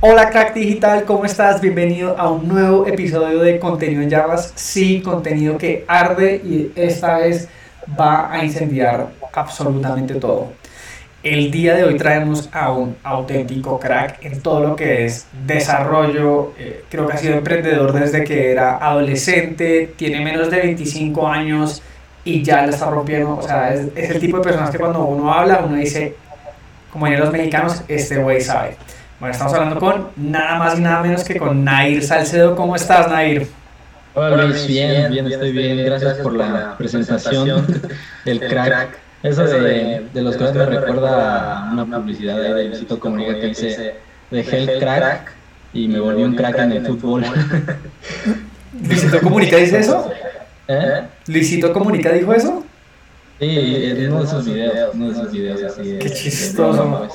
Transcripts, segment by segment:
Hola crack digital, ¿cómo estás? Bienvenido a un nuevo episodio de Contenido en Llamas. Sí, contenido que arde y esta vez va a incendiar absolutamente todo. El día de hoy traemos a un auténtico crack en todo lo que es desarrollo. Eh, creo que ha sido emprendedor desde que era adolescente, tiene menos de 25 años y ya la está rompiendo. O sea, es, el tipo de personas que cuando uno habla, uno dice, como en los mexicanos, este güey sabe. Bueno, estamos hablando con nada más y nada menos que con Nair Salcedo. ¿Cómo estás, Nair? Hola Luis, bien, bien, estoy bien. Gracias por la presentación del crack. Eso de, de los cracks me recuerda a una publicidad de Luisito Comunica que dice dejé el crack y me volví un crack en el fútbol. ¿Luisito Comunica dice eso? ¿Eh? ¿Luisito Comunica dijo eso? Sí, en uno de sus videos, uno de sus videos así. Qué chistoso.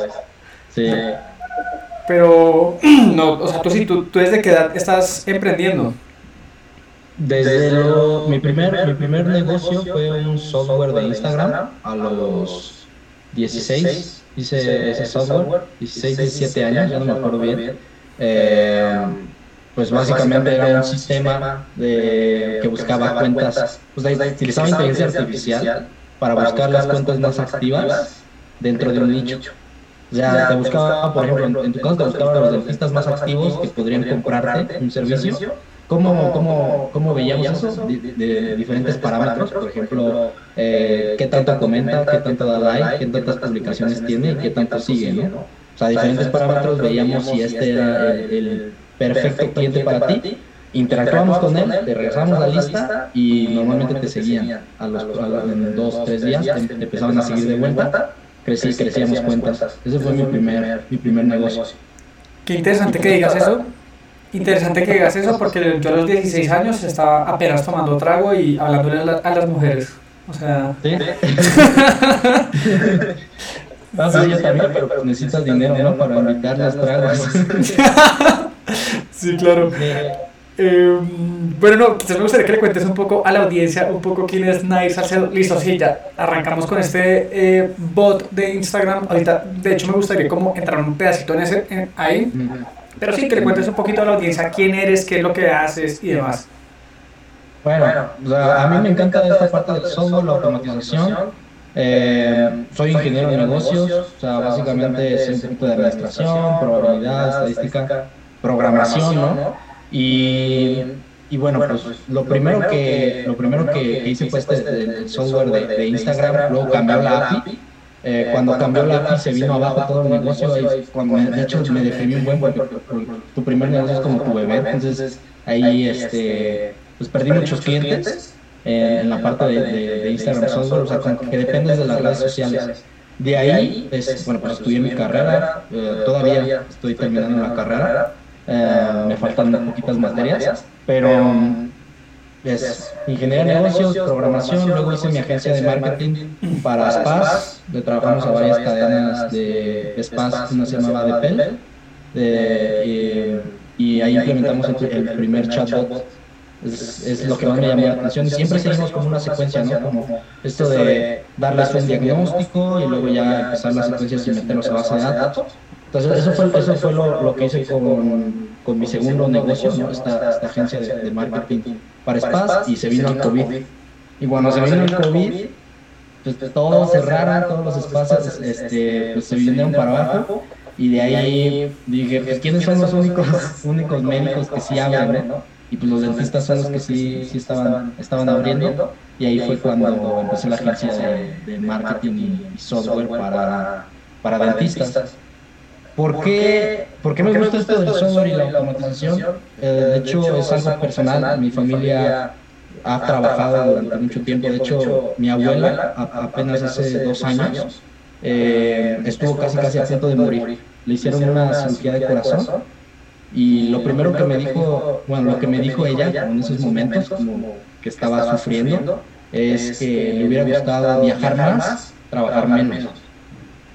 Sí. Pero, no, o sea, tú sí, tú, tú desde qué edad estás emprendiendo. Desde lo, mi, primer, mi primer negocio fue un software de Instagram a los 16. Hice ese software, 16, 17 años, ya no me acuerdo bien. Eh, pues básicamente era un sistema de, que buscaba cuentas, pues utilizaba inteligencia artificial para buscar las cuentas más activas dentro de un nicho. O sea, te buscaba, por ejemplo, en tu caso te buscaba los dentistas más activos que podrían comprarte un servicio. ¿Cómo, cómo, cómo veíamos eso? De, de diferentes parámetros, por ejemplo, eh, qué tanto comenta, qué tanto da like, qué tantas publicaciones tiene y qué tanto sigue, ¿no? O sea, diferentes parámetros veíamos si este era el, el perfecto cliente para ti interactuamos con él, te regresamos la lista y normalmente te seguían a los, a los en dos, tres días, te, te empezaban a seguir de vuelta, crecí, crecíamos cuentas. Ese fue mi primer, mi primer negocio. Qué interesante que digas eso. Interesante que digas eso porque yo a los 16 años estaba apenas tomando trago y hablándole a, la- a las mujeres. O sea, ¿Sí? No, sí, yo también, pero necesitas dinero, ¿no? Para invitar las tragos. sí, claro. Eh, bueno, no, quizás me gustaría que le cuentes un poco a la audiencia, un poco quién es Nair Salcedo. Listo, sí, ya arrancamos con este eh, bot de Instagram. Ahorita, de hecho, me gustaría como entrar un pedacito en ese, en- ahí. Pero sí, que le cuentes un poquito a la audiencia quién eres, qué es lo que haces y demás. Bueno, o sea, a mí me encanta esta parte del software, la automatización. Eh, soy ingeniero de negocios, o sea, básicamente es un poquito de administración, probabilidad, estadística, programación, ¿no? Y, y bueno, pues lo primero que, lo primero que, que hice fue este el software de, de Instagram, luego cambió la API. Eh, cuando cambió la API se vino abajo todo el negocio, ahí, cuando me- de hecho me deprimí un buen porque tu primer negocio es como tu bebé, entonces ahí este, pues perdí muchos clientes eh, en la parte de, de- de Instagram Software, o sea, que dependes de las redes sociales. De ahí, pues, bueno, pues estudié mi carrera, eh, todavía estoy terminando la carrera, eh, me faltan poquitas materias, pero es ingeniería de negocios, programación, luego hice mi agencia de marketing para spas, le trabajamos a varias cadenas de spas, una se llamaba Depel, de, y, y ahí implementamos el, el primer chatbot. es, es lo que más me llamó la atención. Y siempre seguimos como una secuencia, ¿no? Como esto de darles un diagnóstico y luego ya empezar las secuencias y meterlos a base de datos. Entonces, eso fue, eso fue lo, lo que hice con, con mi segundo negocio, ¿no? Esta, esta agencia de, marketing para spas y se vino el COVID. Y cuando se vino el COVID, pues todos cerraron, todos los espacios este, pues, se vinieron para abajo. Y de ahí dije, pues, ¿quiénes son los únicos, únicos médicos que sí abren, no? y pues los dentistas son los que sí, sí estaban, estaban abriendo y ahí fue cuando empecé la agencia de, marketing y software para, para dentistas. ¿Por qué, ¿Por qué me gusta esto del software y la automatización? Eh, de hecho es algo personal, mi familia ha trabajado durante mucho tiempo, de hecho mi abuela a- apenas hace dos años eh, estuvo casi casi a punto de morir, le hicieron una cirugía de corazón y lo primero que me dijo, bueno, lo que me dijo ella en esos momentos, como que estaba sufriendo, es que le hubiera gustado viajar más, trabajar menos,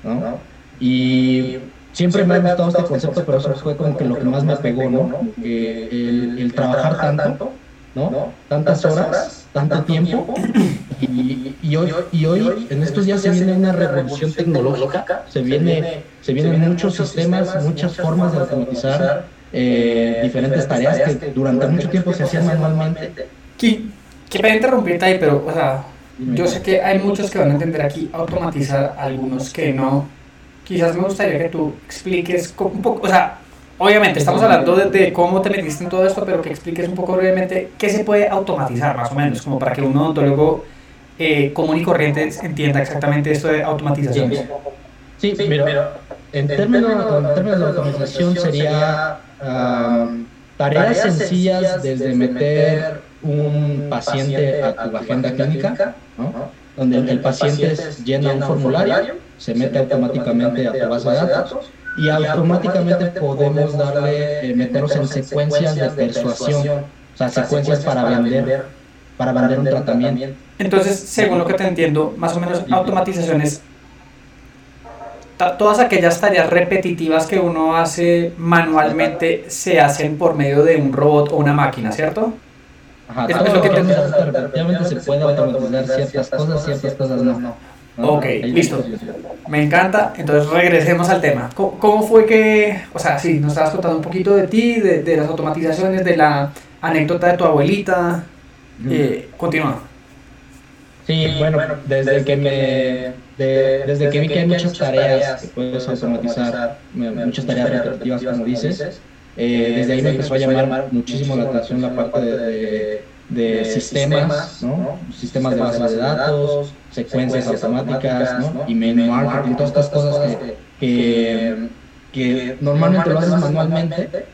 ¿no? Y siempre me ha gustado este concepto, pero eso fue como que lo que más me pegó, ¿no? Que el, el trabajar tanto, ¿no? Tantas horas, tanto tiempo, Y, hoy, y hoy, en estos días se viene una revolución tecnológica, se, viene, se vienen muchos sistemas, muchas formas de automatizar eh, diferentes tareas que durante mucho tiempo se hacían manualmente. Quiero interrumpirte ahí, pero, o sea, yo sé que hay muchos que van a entender aquí automatizar, algunos que no. Quizás me gustaría que tú expliques un poco, o sea, obviamente estamos hablando de, cómo te metiste en todo esto, pero que expliques un poco brevemente qué se puede automatizar, más o menos, como para que un odontólogo eh, común y corriente entienda exactamente esto de automatización. Sí, pero en términos, términos de automatización sería ah, tareas sencillas desde meter un paciente a tu agenda clínica, donde el, paciente llena un formulario, se mete automáticamente a tu base de datos y automáticamente podemos darle, eh, meternos en secuencias de persuasión, o sea, secuencias para vender, para vender un tratamiento. Entonces, según lo que te entiendo, más o menos automatizaciones, todas aquellas tareas repetitivas que uno hace manualmente se hacen por medio de un robot o una máquina, ¿cierto? Ajá, es, lo que te... se puede automatizar ciertas cosas, ciertas cosas no. Ok, listo. Me encanta. Entonces regresemos al tema. ¿Cómo, fue que, o sea, sí, nos estabas contando un poquito de ti, de, de las automatizaciones, de la anécdota de tu abuelita? Eh, continúa. Sí, bueno, desde, que me, desde, que vi que hay muchas tareas que puedes automatizar, muchas tareas repetitivas, como dices, eh, desde ahí me empezó a llamar muchísimo la atención la parte de, de sistemas, ¿no? sistemas de bases de datos, secuencias automáticas, ¿no? email marketing, todas estas cosas que, que, normalmente lo haces manualmente,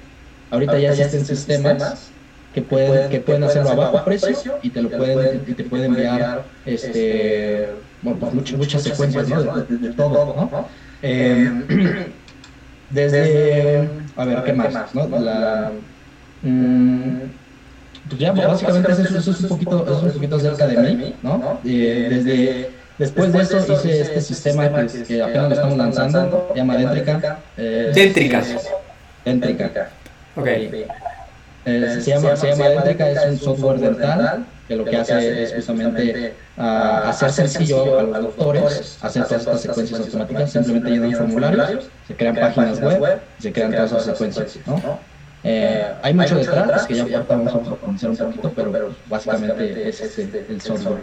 ahorita ya existen sistemas que pueden, que pueden hacerlo a bajo precio y te lo pueden, y te pueden enviar este, bueno, pues muchas, muchas secuencias ¿no? de, todo. ¿no? Eh, desde, a ver, ¿qué más? ¿no? La, mm, pues ya, básicamente eso, es un poquito, es un poquito cerca de mí, ¿no? Eh, desde, después de eso hice este sistema que, que apenas lo estamos lanzando, se llama Dentrica. Eh, Dentrica. Dentrica. Ok. Eh, se, llama, se llama Dentrica, es un software dental que lo que hace es justamente uh, hacer sencillo a los doctores hacer todas estas secuencias automáticas, simplemente llenan formularios, se crean páginas web, se crean todas esas secuencias, ¿no? Eh, hay mucho detrás, que ya ahorita vamos a profundizar un poquito, pero básicamente es este, el software.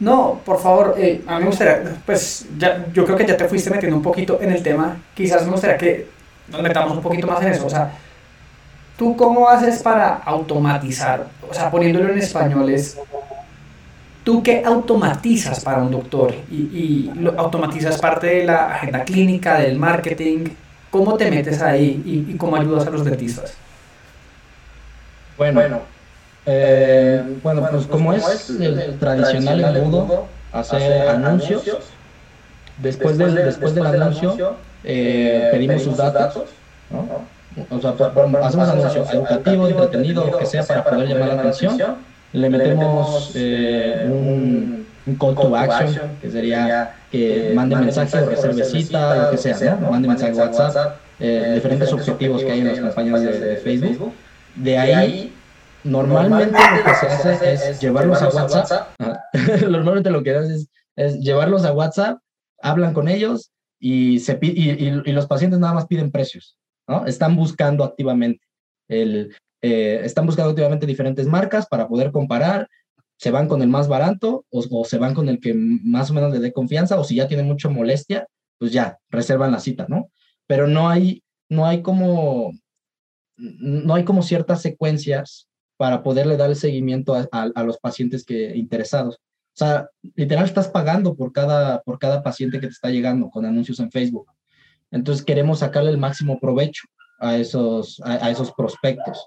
No, por favor, eh, a mí me gustaría, pues ya, yo creo que ya te fuiste metiendo un poquito en el tema, quizás me gustaría que nos metamos un poquito más en eso, o sea, ¿tú cómo haces para automatizar? O sea, poniéndolo en español es, ¿tú qué automatizas para un doctor? Y, y lo, automatizas parte de la agenda clínica, del marketing, ¿cómo te metes ahí y, y cómo ayudas a los dentistas? Bueno, bueno, eh, bueno pues como es el tradicional embudo, hacer anuncios, después del, después del anuncio eh, pedimos sus datos, ¿no? O sea, hacemos anuncio educativo, entretenido, lo que sea para poder llamar la atención. Le metemos eh, un, un, call to action, que sería que mande mensaje o reserve cita, lo que sea, ¿no? Mande mensaje WhatsApp, diferentes objetivos que hay en las campañas de Facebook. De ahí, normalmente lo que se hace es llevarlos a WhatsApp. normalmente lo que hace es, llevarlos a WhatsApp, hablan con ellos y, se, y, y, los pacientes nada más piden precios, ¿no? Están buscando activamente. El, eh, están buscando activamente diferentes marcas para poder comparar. Se van con el más barato o, se van con el que más o menos le dé confianza o si ya tiene mucha molestia, pues ya, reservan la cita, ¿no? Pero no hay, no hay como no hay como ciertas secuencias para poderle dar el seguimiento a, los pacientes que interesados. O sea, literal estás pagando por cada, por cada paciente que te está llegando con anuncios en Facebook. Entonces queremos sacarle el máximo provecho a esos, a, esos prospectos.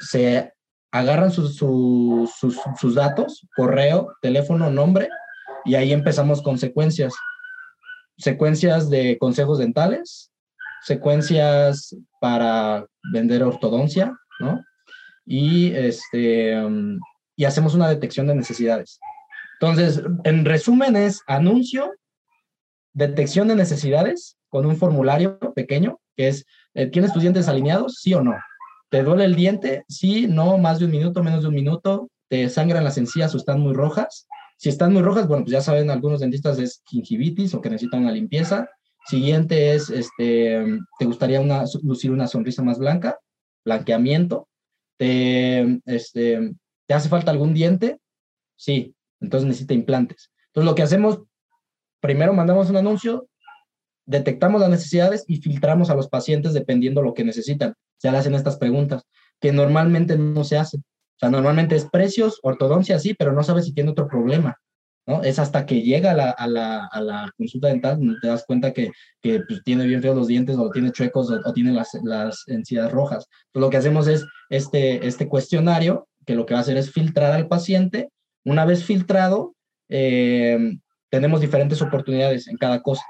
Se agarran sus, sus, sus datos, correo, teléfono, nombre, y ahí empezamos con secuencias. Secuencias de consejos dentales, secuencias para vender ortodoncia, ¿no? Y, este, y hacemos una detección de necesidades. Entonces, en resumen es anuncio, detección de necesidades con un formulario pequeño, que es, eh, ¿tienes tus dientes alineados? Sí o no. ¿Te duele el diente? Sí, no, más de un minuto, menos de un minuto. ¿Te sangran las encías o están muy rojas? Si están muy rojas, bueno, pues ya saben, algunos dentistas es gingivitis o que necesitan una limpieza. Siguiente es, este, te gustaría lucir una sonrisa más blanca, blanqueamiento. Te, este, ¿Te hace falta algún diente? Sí, entonces necesita implantes. Entonces lo que hacemos, primero mandamos un anuncio, detectamos las necesidades y filtramos a los pacientes dependiendo lo que necesitan. Se le hacen estas preguntas que normalmente no se hacen. O sea, normalmente es precios, ortodoncia, sí, pero no sabes si tiene otro problema. ¿no? Es hasta que llega a la, consulta dental donde te das cuenta que, pues, tiene bien feos los dientes o tiene chuecos o, tiene las, las encías rojas. Entonces, lo que hacemos es este, este cuestionario que lo que va a hacer es filtrar al paciente. Una vez filtrado, eh, tenemos diferentes oportunidades en cada cosa.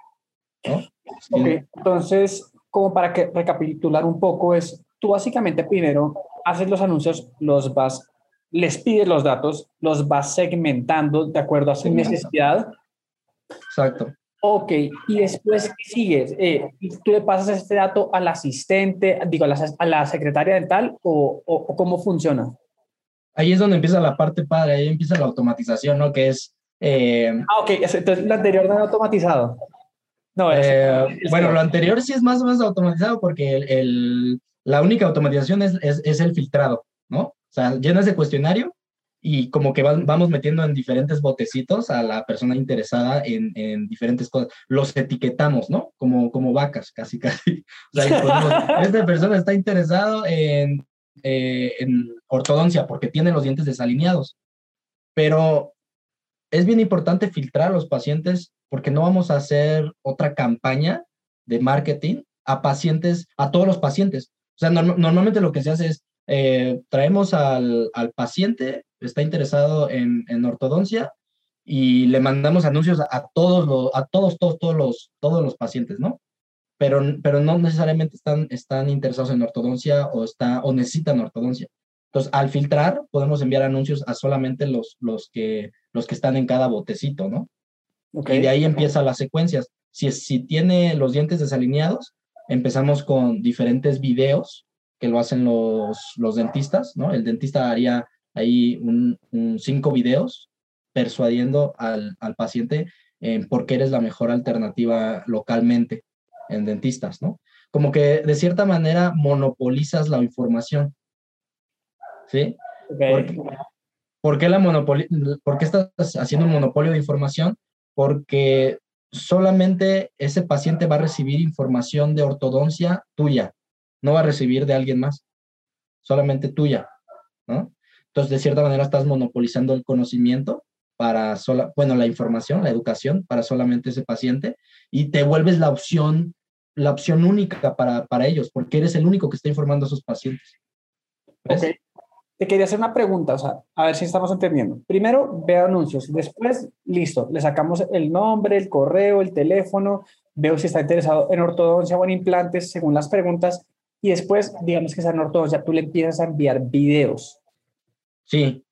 ¿no? entonces, como para que recapitular un poco, es tú básicamente primero haces los anuncios, los vas les pides los datos, los vas segmentando de acuerdo a su necesidad. Exacto. Ok, y después, ¿qué sigues? Eh, ¿Tú le pasas este dato al asistente, digo, a la, a la secretaria dental o, o, cómo funciona? Ahí es donde empieza la parte padre, ahí empieza la automatización, ¿no? Que es... Eh, ah, ok, entonces lo anterior no automatizado. No, eh, bueno, lo anterior sí es más o menos automatizado porque el, el, la única automatización es, es, es el filtrado, ¿no? O sea, llenas de cuestionario y como que vamos metiendo en diferentes botecitos a la persona interesada en, en, diferentes cosas. Los etiquetamos, ¿no? Como, como vacas, casi, casi. O sea, esta persona está interesado en, eh, en ortodoncia porque tiene los dientes desalineados. Pero es bien importante filtrar a los pacientes porque no vamos a hacer otra campaña de marketing a pacientes, a todos los pacientes. O sea, normalmente lo que se hace es eh, traemos al, al, paciente, está interesado en, en, ortodoncia y le mandamos anuncios a, todos los, a todos, todos, todos los, todos los pacientes, ¿no? Pero, pero no necesariamente están, están interesados en ortodoncia o, está, o necesitan ortodoncia. Entonces, al filtrar, podemos enviar anuncios a solamente los, los, que, los que están en cada botecito, ¿no? Okay. Y de ahí empieza las secuencias. Si, si tiene los dientes desalineados, empezamos con diferentes videos que lo hacen los, los dentistas, ¿no? El dentista haría ahí un, cinco videos persuadiendo al, al paciente en por qué eres la mejor alternativa localmente en dentistas, ¿no? Como que de cierta manera monopolizas la información, ¿sí? ¿Por, qué la ¿Por qué estás haciendo un monopolio de información? Porque solamente ese paciente va a recibir información de ortodoncia tuya, no va a recibir de alguien más, solamente tuya, ¿no? Entonces, de cierta manera, estás monopolizando el conocimiento para sola, bueno, la información, la educación para solamente ese paciente y te vuelves la opción, la opción única para, para ellos, porque eres el único que está informando a esos pacientes. Ok. Te quería hacer una pregunta, o sea, a ver si estamos entendiendo. Primero, veo anuncios, después, listo, le sacamos el nombre, el correo, el teléfono, veo si está interesado en ortodoncia o en implantes, según las preguntas, y después, digamos que esa ortodoncia, tú le empiezas a enviar videos. Sí.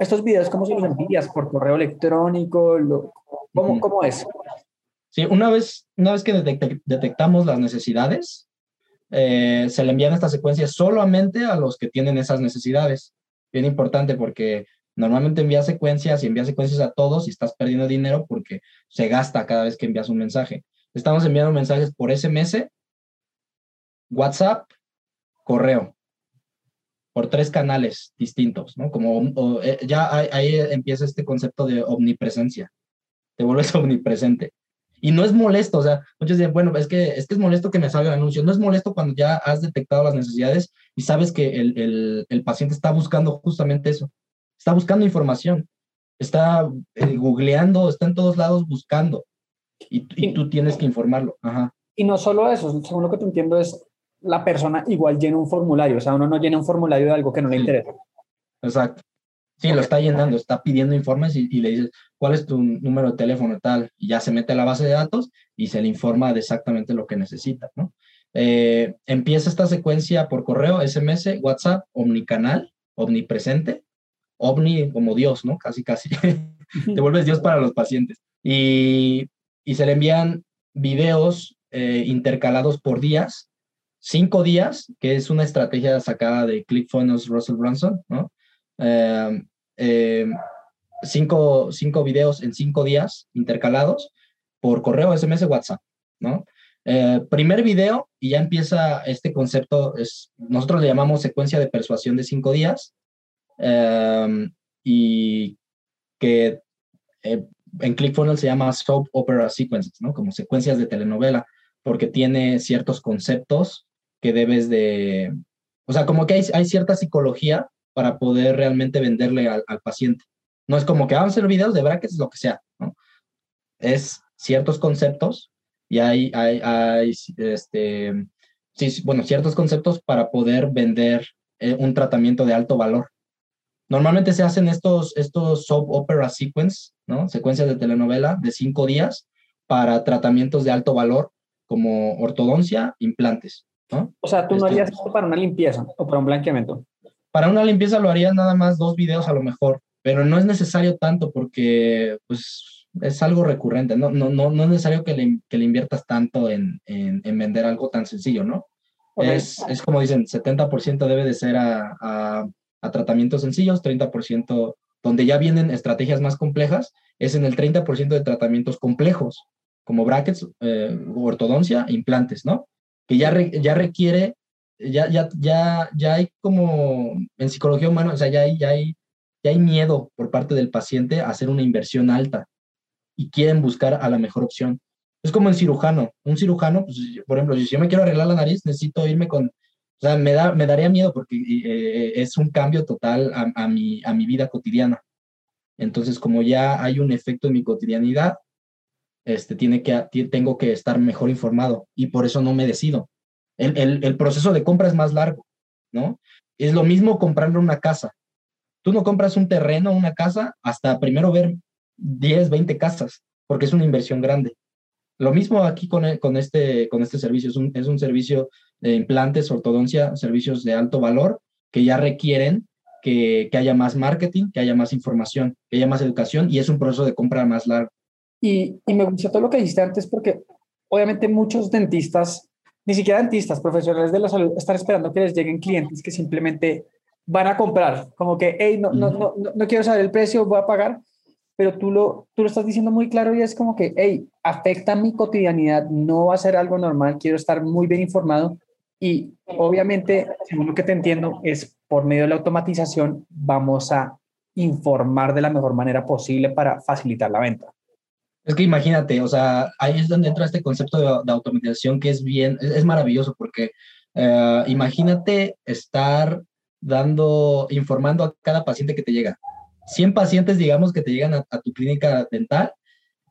¿Estos videos cómo se los envías? ¿Por correo electrónico? ¿Cómo, ¿Cómo es? Sí, una vez, una vez que detectamos las necesidades, eh, se le envían estas secuencias solamente a los que tienen esas necesidades. Bien importante porque normalmente envías secuencias y envías secuencias a todos y estás perdiendo dinero porque se gasta cada vez que envías un mensaje. Estamos enviando mensajes por SMS WhatsApp, correo, por tres canales distintos, ¿no? Como eh, ya ahí, empieza este concepto de omnipresencia, te vuelves omnipresente. Y no es molesto, o sea, muchos dicen, bueno, es que, es que es molesto que me salga el anuncio, no es molesto cuando ya has detectado las necesidades y sabes que el, el, el paciente está buscando justamente eso, está buscando información, está eh, googleando, está en todos lados buscando y, y tú tienes que informarlo. Ajá. Y no solo eso, según lo que te entiendo es, la persona igual llena un formulario, o sea, uno no llena un formulario de algo que no le interesa. Exacto. Sí, lo está llenando, está pidiendo informes y, le dices, ¿cuál es tu número de teléfono tal? Y ya se mete a la base de datos y se le informa de exactamente lo que necesita, ¿no? Eh, empieza esta secuencia por correo, SMS, WhatsApp, omnicanal, omnipresente, omni como Dios, ¿no? Casi, casi. Te vuelves Dios para los pacientes. Y, y se le envían videos eh, intercalados por días cinco días, que es una estrategia sacada de ClickFunnels Russell Brunson, ¿no? Em, em, cinco, cinco videos en cinco días intercalados por correo, SMS, WhatsApp, ¿no? Eh, primer video y ya empieza este concepto, es, nosotros le llamamos secuencia de persuasión de cinco días em, y que eh, en ClickFunnels se llama soap opera sequences, ¿no? Como secuencias de telenovela, porque tiene ciertos conceptos que debes de, o sea, como que hay, hay cierta psicología para poder realmente venderle al, paciente. No es como que vamos a hacer videos de brackets, lo que sea, ¿no? Es ciertos conceptos y hay, hay, hay este, sí, bueno, ciertos conceptos para poder vender eh, un tratamiento de alto valor. Normalmente se hacen estos, estos soap opera sequence, ¿no? Secuencias de telenovela de cinco días para tratamientos de alto valor como ortodoncia, implantes, ¿no? O sea, tú no este harías esto para una limpieza o para un blanqueamiento. Para una limpieza lo haría nada más dos videos a lo mejor, pero no es necesario tanto porque, pues, es algo recurrente. No, no, no, no es necesario que le, que le inviertas tanto en, en, en, vender algo tan sencillo, ¿no? Es, es, como dicen, 70% debe de ser a, a a tratamientos sencillos, 30% donde ya vienen estrategias más complejas, es en el 30% de tratamientos complejos, como brackets, eh, ortodoncia e implantes, ¿no? Que ya, ya requiere, ya, ya, ya, ya hay como en psicología humana, o sea, ya hay, ya, hay, ya hay miedo por parte del paciente a hacer una inversión alta y quieren buscar a la mejor opción. Es como en cirujano. Un cirujano, pues, por ejemplo, si yo me quiero arreglar la nariz, necesito irme con o sea, me, da, me daría miedo porque eh, es un cambio total a, a, mi, a mi vida cotidiana. Entonces, como ya hay un efecto en mi cotidianidad, este, tiene que, tengo que estar mejor informado y por eso no me decido. El, el, proceso de compra es más largo, ¿no? Es lo mismo comprarle una casa. Tú no compras un terreno, una casa, hasta primero ver 10, 20 casas, porque es una inversión grande. Lo mismo aquí con, con, este, con este servicio, es un, es un servicio de implantes, ortodoncia, servicios de alto valor que ya requieren que, que, haya más marketing, que haya más información, que haya más educación y es un proceso de compra más largo. Y, y me gustó todo lo que dijiste antes porque obviamente muchos dentistas, ni siquiera dentistas, profesionales de la salud, están esperando que les lleguen clientes que simplemente van a comprar, como que, hey, no, no, no, no, quiero saber el precio, voy a pagar, pero tú lo, tú lo estás diciendo muy claro y es como que, hey, afecta mi cotidianidad, no va a ser algo normal, quiero estar muy bien informado y obviamente, según lo que te entiendo, es por medio de la automatización vamos a informar de la mejor manera posible para facilitar la venta. Es que imagínate, o sea, ahí es donde entra este concepto de, automatización que es bien, es, maravilloso porque eh, imagínate estar dando, informando a cada paciente que te llega. 100 pacientes, digamos, que te llegan a, tu clínica dental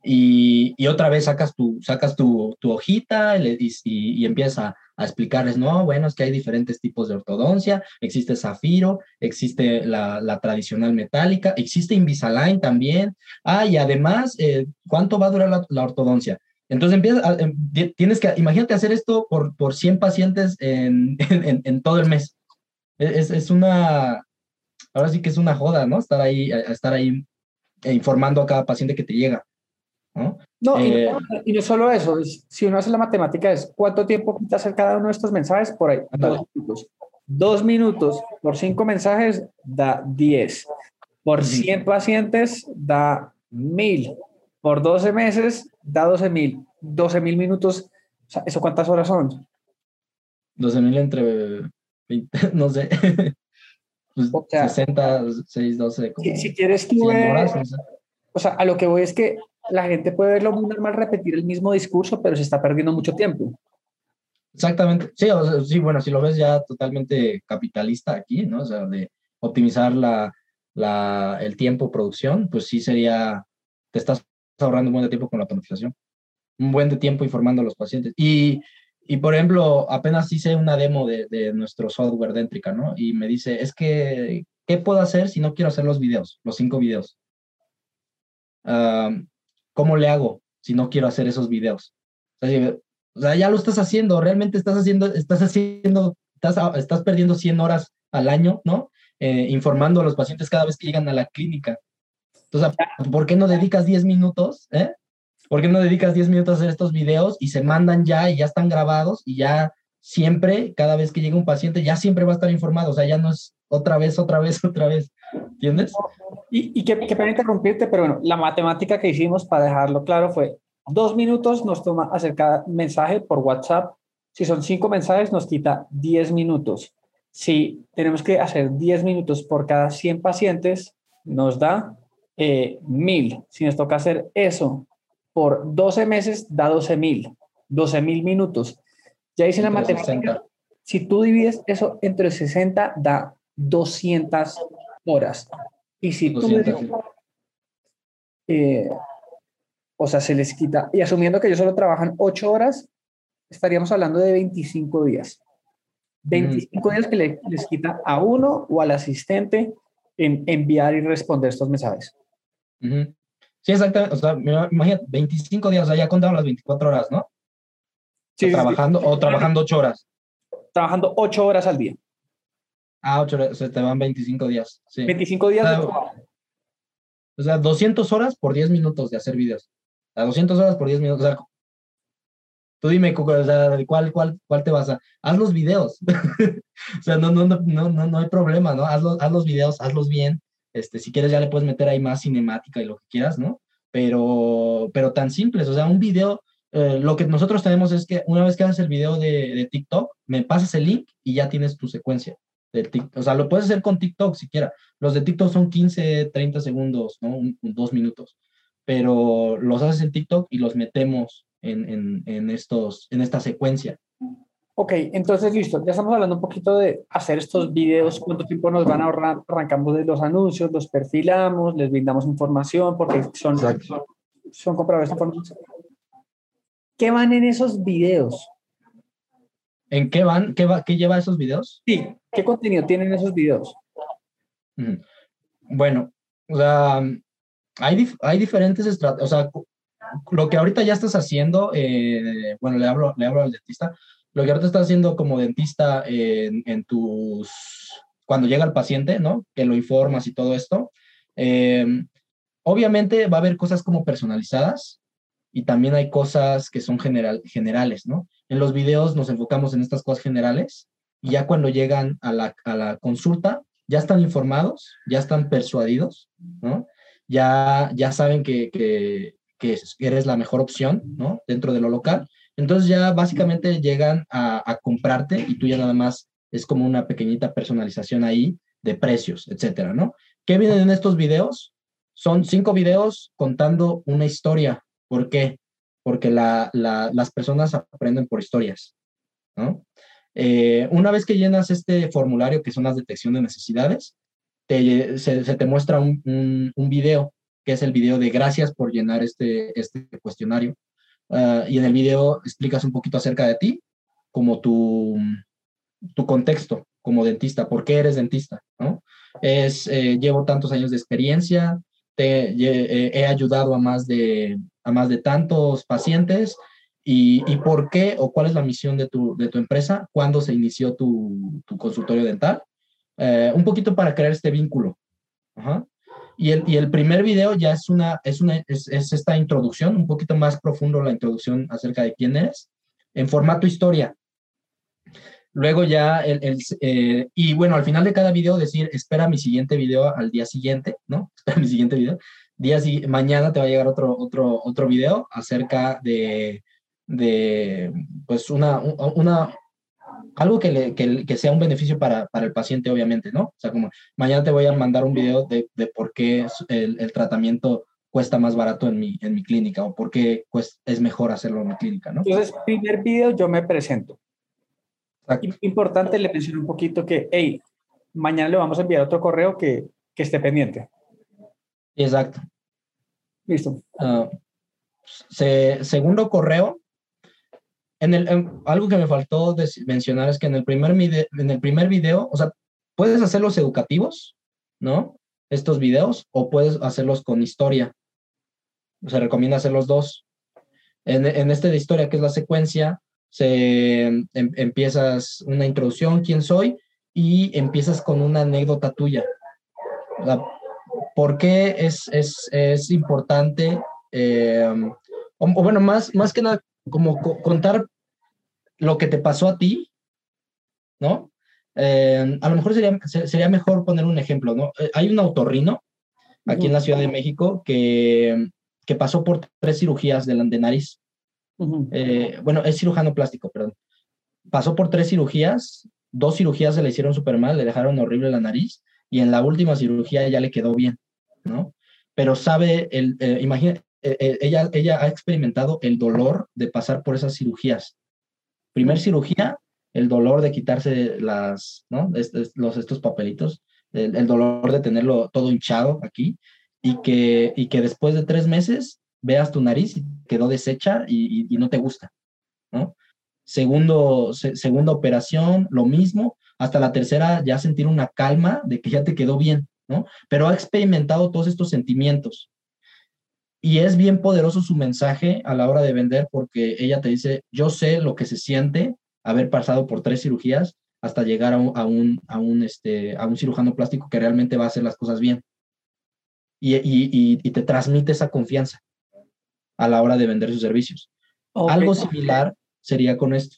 y, y, otra vez sacas tu, sacas tu, tu hojita y, y, y empiezas a explicarles, no, bueno, es que hay diferentes tipos de ortodoncia, existe zafiro, existe la, tradicional metálica, existe Invisalign también, ah, y además, eh, ¿cuánto va a durar la, ortodoncia? Entonces empiezas, em, tienes que, imagínate hacer esto por, por 100 pacientes en, en, en todo el mes. E, es, es, una, ahora sí que es una joda, ¿no? Estar ahí, estar ahí eh, informando a cada paciente que te llega. ¿No? No, eh, y, no, solo eso, si uno hace la matemática es cuánto tiempo quita hacer cada uno de estos mensajes por ahí. Dos minutos. Dos minutos por cinco mensajes da 10. Por 100 pacientes da 1000. Por 12 meses da 12 mil. 12 mil minutos, ¿eso cuántas horas son? 12 mil entre 20, no sé. Pues o sea, 60, 6, 12. Como si, quieres tú. Horas, no sé. O sea, a lo que voy es que la gente puede verlo muy normal repetir el mismo discurso, pero se está perdiendo mucho tiempo. Exactamente. Sí, sí, bueno, si lo ves ya totalmente capitalista aquí, ¿no? O sea, de optimizar la, la, el tiempo producción, pues sí sería, te estás ahorrando un buen de tiempo con la automatización. Un buen de tiempo informando a los pacientes. Y, y por ejemplo, apenas hice una demo de, de nuestro software Dentrica, ¿no? Y me dice, es que, ¿qué puedo hacer si no quiero hacer los videos, los cinco videos? Um, ¿cómo le hago si no quiero hacer esos videos? O sea, ya lo estás haciendo, realmente estás haciendo, estás haciendo, estás, estás perdiendo 100 horas al año, ¿no? Eh, informando a los pacientes cada vez que llegan a la clínica. Entonces, ¿por qué no dedicas 10 minutos? Eh? ¿Por qué no dedicas 10 minutos a hacer estos videos y se mandan ya y ya están grabados y ya siempre, cada vez que llega un paciente, ya siempre va a estar informado? O sea, ya no es otra vez, otra vez, otra vez. ¿Entiendes? Y, y que, que para interrumpirte, pero bueno, la matemática que hicimos para dejarlo claro fue dos minutos nos toma hacer cada mensaje por WhatsApp. Si son cinco mensajes, nos quita 10 minutos. Si tenemos que hacer 10 minutos por cada 100 pacientes, nos da eh, 1000. Si nos toca hacer eso por 12 meses, da 12 mil. 12 mil minutos. Ya hice la matemática. Si tú divides eso entre 60, da 200 horas. Y si tú eh, o sea, se les quita, y asumiendo que ellos solo trabajan 8 horas, estaríamos hablando de 25 días. 25 días que les quita a uno o al asistente en enviar y responder estos mensajes. Sí, exactamente. O sea, imagínate, 25 días, o sea, ya contaron las 24 horas, ¿no? Sí, trabajando o trabajando 8 horas. Trabajando 8 horas al día. Ah, 8 horas, o sea, te van 25 días. Sí. 25 días. O sea, 200 horas por 10 minutos de hacer videos. A 200 horas por 10 minutos. O sea, tú dime, o sea, ¿cuál, cuál, cuál te vas a...? Haz los videos. o sea, no, no, no, no, no hay problema, ¿no? Haz los, haz los videos, hazlos bien. Este, si quieres ya le puedes meter ahí más cinemática y lo que quieras, ¿no? Pero, pero tan simples, o sea, un video, eh, lo que nosotros tenemos es que una vez que haces el video de, de, TikTok, me pasas el link y ya tienes tu secuencia. De TikTok. O sea, lo puedes hacer con TikTok siquiera. Los de TikTok son 15, 30 segundos, ¿no? dos minutos. Pero los haces en TikTok y los metemos en, en, en, estos, en esta secuencia. Ok, entonces listo, ya estamos hablando un poquito de hacer estos videos, cuánto tiempo nos van a ahorrar, arrancamos de los anuncios, los perfilamos, les brindamos información porque son, son, compradores de información. ¿Qué van en esos videos? ¿En qué van? ¿Qué, va, qué lleva esos videos? Sí, ¿qué contenido tienen esos videos? Bueno, o sea, hay, hay diferentes estrategias, o sea, lo que ahorita ya estás haciendo, eh, bueno, le hablo, le hablo al dentista, lo que ahorita estás haciendo como dentista en, en, tus, cuando llega el paciente, ¿no? Que lo informas y todo esto. Eh, obviamente va a haber cosas como personalizadas y también hay cosas que son general, generales, ¿no? En los videos nos enfocamos en estas cosas generales y ya cuando llegan a la, consulta, ya están informados, ya están persuadidos, ¿no? Ya, ya saben que, que, que eres la mejor opción, ¿no? Dentro de lo local entonces ya básicamente llegan a, comprarte y tú ya nada más es como una pequeñita personalización ahí de precios, etcétera, ¿no? ¿Qué vienen en estos videos? Son cinco videos contando una historia. ¿Por qué? Porque las personas aprenden por historias, ¿no? Eh, una vez que llenas este formulario, que son las detección de necesidades, se, te muestra un, un, video, que es el video de gracias por llenar este, este cuestionario. Ah, y en el video explicas un poquito acerca de ti, como tu, tu contexto como dentista, por qué eres dentista, ¿no? Es, eh, llevo tantos años de experiencia, te, eh, he ayudado a más de, a más de tantos pacientes y, y, por qué o cuál es la misión de tu, de tu empresa, cuándo se inició tu, tu consultorio dental, eh, un poquito para crear este vínculo. Y el, y el primer video ya es, una, es, una, es, esta introducción, un poquito más profundo la introducción acerca de quién eres, en formato historia. Luego ya, el, el eh, y bueno, al final de cada video decir, espera mi siguiente video al día siguiente, ¿no? Espera mi siguiente video. Día, mañana te va a llegar otro, otro, otro video acerca de, de pues una, una, algo que, le, que, que, sea un beneficio para, para, el paciente, obviamente, ¿no? O sea, como mañana te voy a mandar un video de, de por qué el, el, tratamiento cuesta más barato en mi, en mi clínica o por qué pues, es mejor hacerlo en mi clínica, ¿no? Entonces, primer video yo me presento. Importante, le menciono un poquito que, hey, mañana le vamos a enviar otro correo que, que esté pendiente. Exacto. Listo. Uh, se, segundo correo, en el, algo que me faltó mencionar es que en el, primer en el primer video, o sea, puedes hacerlos educativos, ¿no? Estos videos, o puedes hacerlos con historia. Se recomienda hacer los dos. En, en este de historia, que es la secuencia, se em, empiezas una introducción, quién soy, y empiezas con una anécdota tuya. ¿Por qué es, es, es importante? Eh, o, o, bueno, más, más que nada, como contar lo que te pasó a ti, ¿no? Eh, a lo mejor sería, sería mejor poner un ejemplo, ¿no? Eh, hay un autorrino aquí en la Ciudad de México que, que pasó por tres cirugías de, de nariz. Eh, bueno, es cirujano plástico, perdón. Pasó por tres cirugías, dos cirugías se le hicieron súper mal, le dejaron horrible la nariz y en la última cirugía ya le quedó bien, ¿no? Pero sabe, el, imagina, ella, ella ha experimentado el dolor de pasar por esas cirugías. Primer cirugía, el dolor de quitarse las, ¿no? los, estos papelitos, el, dolor de tenerlo todo hinchado aquí y que, y que después de tres meses veas tu nariz y quedó deshecha y, no te gusta, ¿no? Segundo, segunda operación, lo mismo, hasta la tercera ya sentir una calma de que ya te quedó bien, ¿no? Pero ha experimentado todos estos sentimientos. Y es bien poderoso su mensaje a la hora de vender porque ella te dice, yo sé lo que se siente haber pasado por tres cirugías hasta llegar a un, a un, a un, este, a un cirujano plástico que realmente va a hacer las cosas bien. Y, y, y, te transmite esa confianza a la hora de vender sus servicios. Algo similar sería con esto.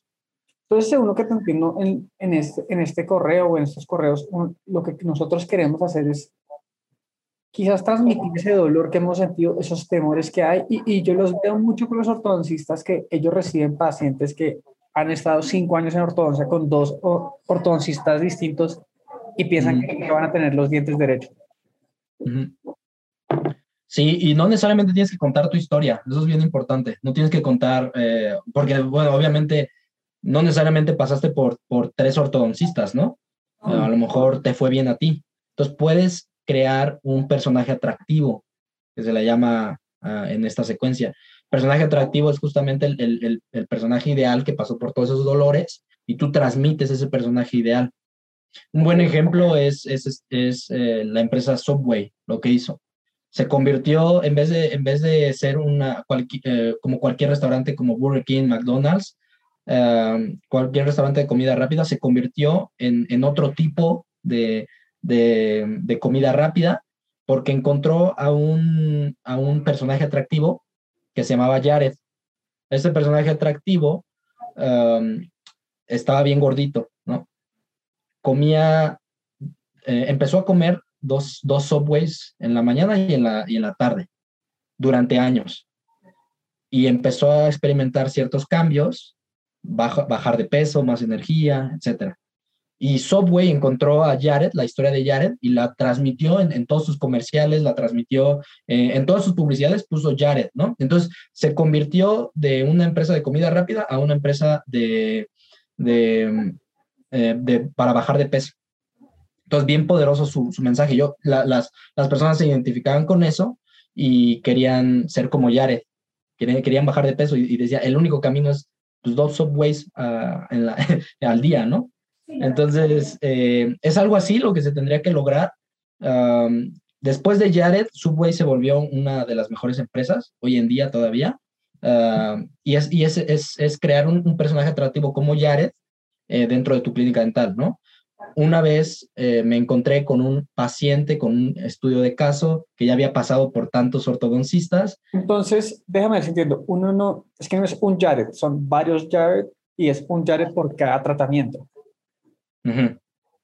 Entonces, según que te entiendo en, en, este, en este correo o en estos correos, lo que nosotros queremos hacer es quizás transmitir ese dolor que hemos sentido, esos temores que hay, y, y yo los veo mucho con los ortodoncistas que ellos reciben pacientes que han estado cinco años en ortodoncia con dos ortodoncistas distintos y piensan que van a tener los dientes derechos. Sí, y no necesariamente tienes que contar tu historia, eso es bien importante. No tienes que contar, eh, porque, bueno, obviamente no necesariamente pasaste por, por tres ortodoncistas, ¿no? a lo mejor te fue bien a ti. Entonces puedes crear un personaje atractivo, que se le llama ah, en esta secuencia personaje atractivo es justamente el, el, personaje ideal que pasó por todos esos dolores y tú transmites ese personaje ideal. Un buen ejemplo es, es, es, eh, la empresa Subway, lo que hizo. Se convirtió, en vez de, en vez de ser una, eh, como cualquier restaurante como Burger King, McDonald's, eh, cualquier restaurante de comida rápida, se convirtió en, en otro tipo de, de, comida rápida porque encontró a un, a un personaje atractivo que se llamaba Jared. Este personaje atractivo um, estaba bien gordito, ¿no? Comía, eh, empezó a comer dos, dos subways en la mañana y en la, y en la tarde durante años. Y empezó a experimentar ciertos cambios, bajar de peso, más energía, etcétera. Y Subway encontró a Jared, la historia de Jared, y la transmitió en, todos sus comerciales, la transmitió eh, en todas sus publicidades, puso Jared, ¿no? Entonces se convirtió de una empresa de comida rápida a una empresa de, de, eh, para bajar de peso. Entonces, bien poderoso su, mensaje. Yo, las, las personas se identificaban con eso y querían ser como Jared, querían, bajar de peso y, decía, el único camino es pues, dos subways uh, en la, al día, ¿no? Entonces, eh, es algo así lo que se tendría que lograr. después de Jared, Subway se volvió una de las mejores empresas, hoy en día todavía. y es, y es, es, es crear un, personaje atractivo como Jared eh, dentro de tu clínica dental, ¿no? Una vez eh, me encontré con un paciente con un estudio de caso que ya había pasado por tantos ortodoncistas. Entonces, déjame si entiendo. Uno no, es que no es un Jared, son varios Jared y es un Jared por cada tratamiento.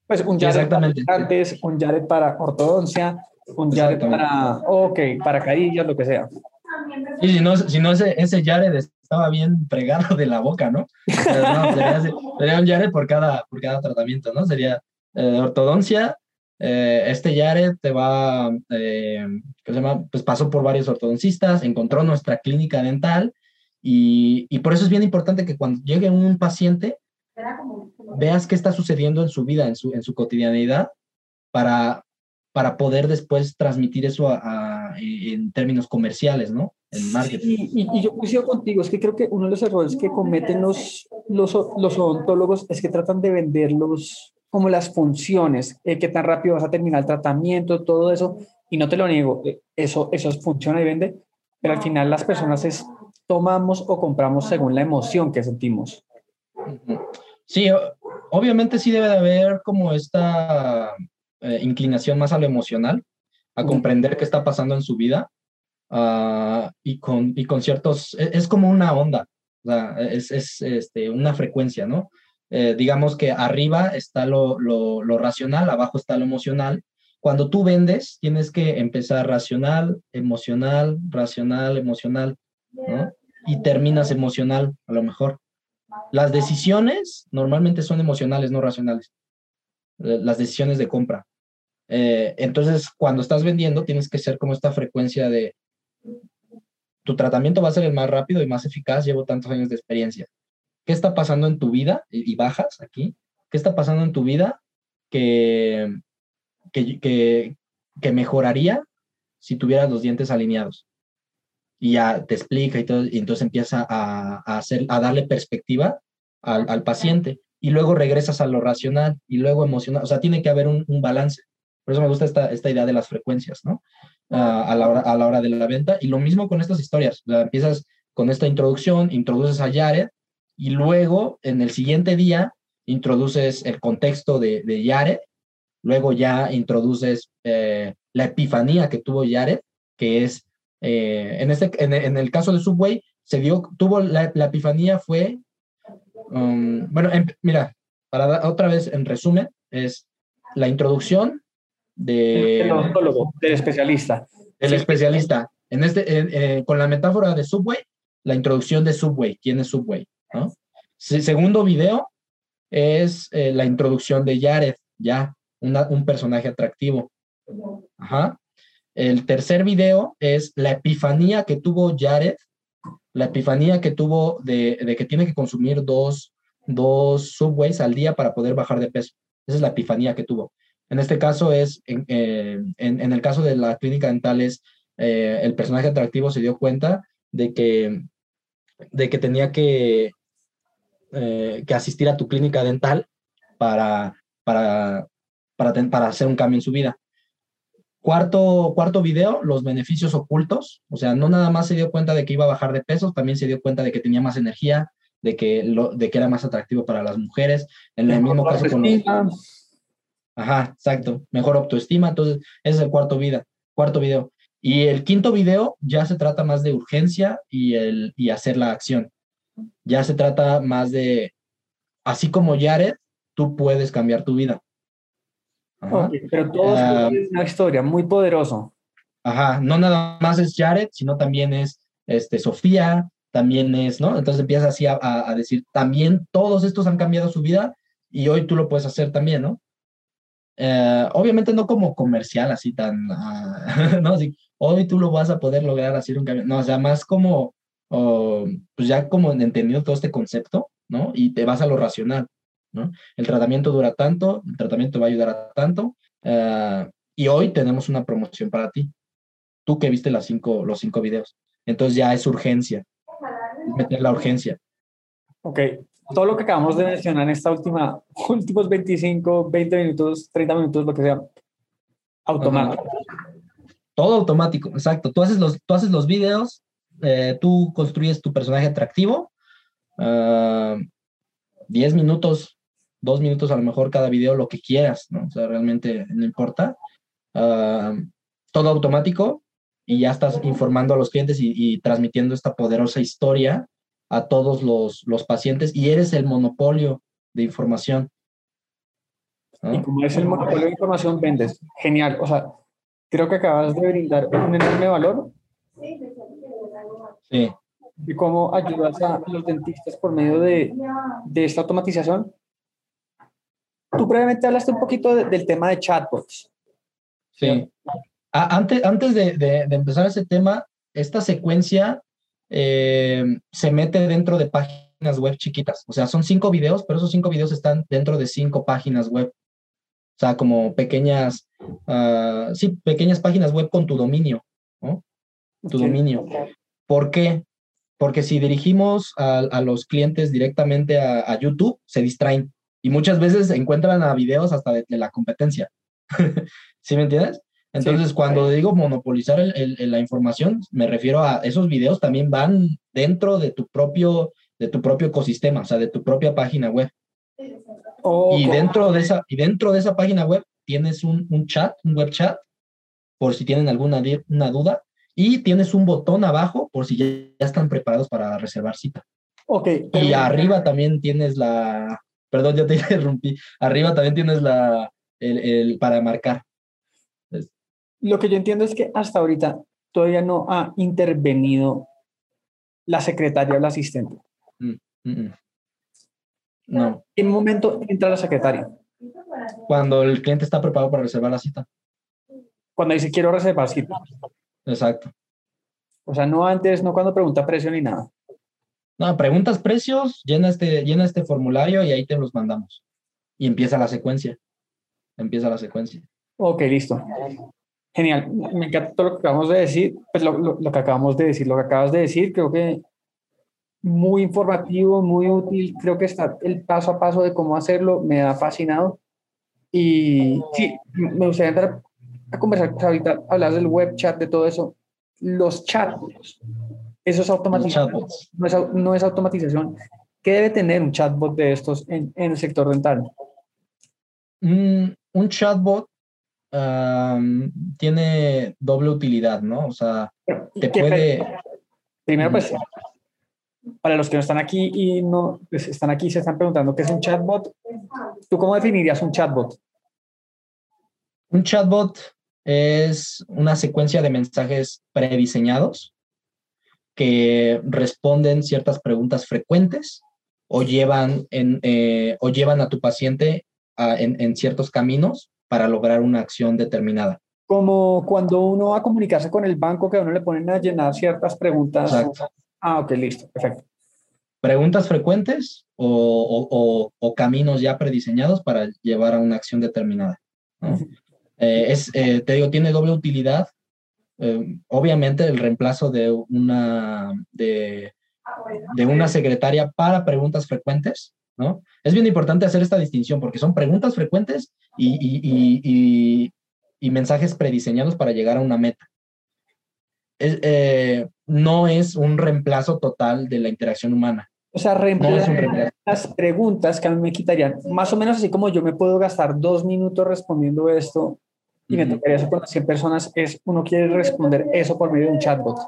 Pues un Jared para antes, un Jared para ortodoncia, un Jared para, ok, para carillas, lo que sea. Y si no, si no ese, ese Jared estaba bien pregado de la boca, ¿no? sería, un Jared por cada, por cada tratamiento, ¿no? Sería eh, ortodoncia, eh, este Jared te va, eh, ¿qué se llama? Pues pasó por varios ortodoncistas, encontró nuestra clínica dental y, y por eso es bien importante que cuando llegue un paciente, veas qué está sucediendo en su vida, en su, en su cotidianidad, para, para poder después transmitir eso en términos comerciales, ¿no? En marketing. y, yo coincido contigo, es que creo que uno de los errores que cometen los, los, los odontólogos es que tratan de venderlos como las funciones, eh, qué tan rápido vas a terminar el tratamiento, todo eso, y no te lo niego, eh, eso, eso funciona y vende, pero al final las personas es, tomamos o compramos según la emoción que sentimos. Sí, obviamente sí debe de haber como esta eh, inclinación más a lo emocional, a comprender qué está pasando en su vida ah, y, con, y con ciertos, e, es, como una onda, o sea, es, es este, una frecuencia, ¿no? eh, digamos que arriba está lo, racional, abajo está lo emocional. Cuando tú vendes, tienes que empezar racional, emocional, racional, emocional, ¿no? Y terminas emocional, a lo mejor. Las decisiones normalmente son emocionales, no racionales. Eh, las decisiones de compra. Eh, entonces, cuando estás vendiendo, tienes que ser como esta frecuencia de tu tratamiento va a ser el más rápido y más eficaz, llevo tantos años de experiencia. ¿Qué está pasando en tu vida? Y, bajas aquí. ¿Qué está pasando en tu vida que, que, que, mejoraría si tuvieras los dientes alineados? Y ya te explica y entonces empieza a, hacer, a darle perspectiva al, al, paciente. Y luego regresas a lo racional y luego emocional. O sea, tiene que haber un balance. Por eso me gusta esta, esta idea de las frecuencias, ¿no? a, la hora, a la hora de la venta. Y lo mismo con estas historias. empiezas con esta introducción, introduces a Jared y luego en el siguiente día introduces el contexto de, de Jared, luego ya introduces eh, la epifanía que tuvo Jared, que es, eh, en, este, en, el caso de Subway, se dio, tuvo la, epifanía fue, um, bueno, mira, para otra vez en resumen, es la introducción, de, del especialista. El especialista. En este, con la metáfora de Subway, la introducción de Subway. ¿Quién es Subway? ¿no? segundo video es eh, la introducción de Jared, ya, un personaje atractivo. Ajá. El tercer video es la epifanía que tuvo Jared, la epifanía que tuvo de, de que tiene que consumir dos, dos subways al día para poder bajar de peso. Esa es la epifanía que tuvo. En este caso es, en, eh, en, el caso de la clínica dental es, eh, el personaje atractivo se dio cuenta de que, de que tenía que, eh, que asistir a tu clínica dental para, para, para, para hacer un cambio en su vida. Cuarto, cuarto video, los beneficios ocultos. O sea, no nada más se dio cuenta de que iba a bajar de peso, también se dio cuenta de que tenía más energía, de que, lo, de que era más atractivo para las mujeres. En el mismo caso con los, Ajá, exacto. Mejor autoestima. Entonces, ese es el cuarto, vida, cuarto video. Y el quinto video ya se trata más de urgencia y, el, y hacer la acción. Ya se trata más de, así como Jared, tú puedes cambiar tu vida. pero todo ah, es una historia muy poderoso. Ajá, no nada más es Jared, sino también es este, Sofía, también es, ¿no? Entonces empiezas así a, a decir, también todos estos han cambiado su vida y hoy tú lo puedes hacer también, ¿no? Eh, obviamente no como comercial, así tan, uh, no, así, hoy tú lo vas a poder lograr hacer un cambio, no, o sea, más como, pues ya como entendido todo este concepto, ¿no? Y te vas a lo racional, ¿no? El tratamiento dura tanto, el tratamiento va a ayudar a tanto, uh, y hoy tenemos una promoción para ti. Tú que viste las cinco, los cinco videos. Entonces ya es urgencia, meter la urgencia. Ok, todo lo que acabamos de mencionar en esta última, últimos 25, 20 minutos, 30 minutos, lo que sea, automático. Todo automático, exacto. Tú haces los, tú haces los videos, eh, tú construyes tu personaje atractivo, 10 ah, minutos, 2 minutos a lo mejor cada video, lo que quieras, ¿no? O sea, realmente no importa. Ah, todo automático y ya estás informando a los clientes y transmitiendo esta poderosa historia a todos los, los pacientes y eres el monopolio de información. Y como es el monopolio de información, vendes. Genial. O sea, creo que acabas de brindar un enorme valor. Sí. Y cómo ayudas a los dentistas por medio de, de esta automatización. Tú previamente hablaste un poquito del tema de chatbots. Sí. Ah, antes antes de, de, de, empezar ese tema, esta secuencia eh, se mete dentro de páginas web chiquitas. O sea, son cinco videos, pero esos cinco videos están dentro de cinco páginas web. O sea, como pequeñas, uh, sí, pequeñas páginas web con tu dominio, ¿no? Tu dominio. ¿Por qué? Porque si dirigimos a, los clientes directamente a, YouTube, se distraen y muchas veces encuentran a videos hasta de la competencia. ¿Sí me entiendes? Entonces, cuando digo monopolizar la información, me refiero a esos videos también van dentro de tu propio, de tu propio ecosistema, o sea, de tu propia página web. y, dentro de esa, y dentro de esa página web tienes un, chat, un web chat, por si tienen alguna una duda, y tienes un botón abajo por si ya, están preparados para reservar cita. Ok. Y arriba también tienes la, Perdón, ya te interrumpí. Arriba también tienes la, el, el para marcar. Lo que yo entiendo es que hasta ahorita todavía no ha intervenido la secretaria o la asistente. Mm, mm, mm. No. ¿En qué momento entra la secretaria? Cuando el cliente está preparado para reservar la cita. Cuando dice quiero reservar cita. Exacto. O sea, no antes, no cuando pregunta precio ni nada. No, preguntas precios, llena este, llena este formulario y ahí te los mandamos. Y empieza la secuencia. Empieza la secuencia. Ok, listo. Genial. Me encanta todo lo que acabamos de decir. Pues lo, lo, lo que acabamos de decir, lo que acabas de decir, creo que muy informativo, muy útil. Creo que está el paso a paso de cómo hacerlo. Me ha fascinado. Y sí, me gustaría entrar a conversar. Pues, ahorita hablas del web chat, de todo eso. Los chatbots. Eso es automatización. No es, no es automatización. ¿Qué debe tener un chatbot de estos en, en el sector dental? Mm, un chatbot tiene doble utilidad, ¿no? O sea, te puede... Primero, pues, para los que no están aquí y no pues, están aquí se están preguntando qué es un chatbot, ¿tú cómo definirías un chatbot? Un chatbot es una secuencia de mensajes prediseñados que responden ciertas preguntas frecuentes o llevan, en, eh, o llevan a tu paciente en, en ciertos caminos para lograr una acción determinada. Como cuando uno va a comunicarse con el banco, que a uno le ponen a llenar ciertas preguntas. Exacto. Ah, ok, listo, perfecto. Preguntas frecuentes o, o, o, caminos ya prediseñados para llevar a una acción determinada. Eh, es, eh, te digo, tiene doble utilidad. Eh, obviamente el reemplazo de una, de, de una secretaria para preguntas frecuentes ¿no? Es bien importante hacer esta distinción porque son preguntas frecuentes y, mensajes prediseñados para llegar a una meta. Eh, no es un reemplazo total de la interacción humana. O sea, las preguntas que a mí me quitarían, más o menos así como yo me puedo gastar dos minutos respondiendo esto y me tocaría eso con 100 personas, es uno quiere responder eso por medio de un chatbot.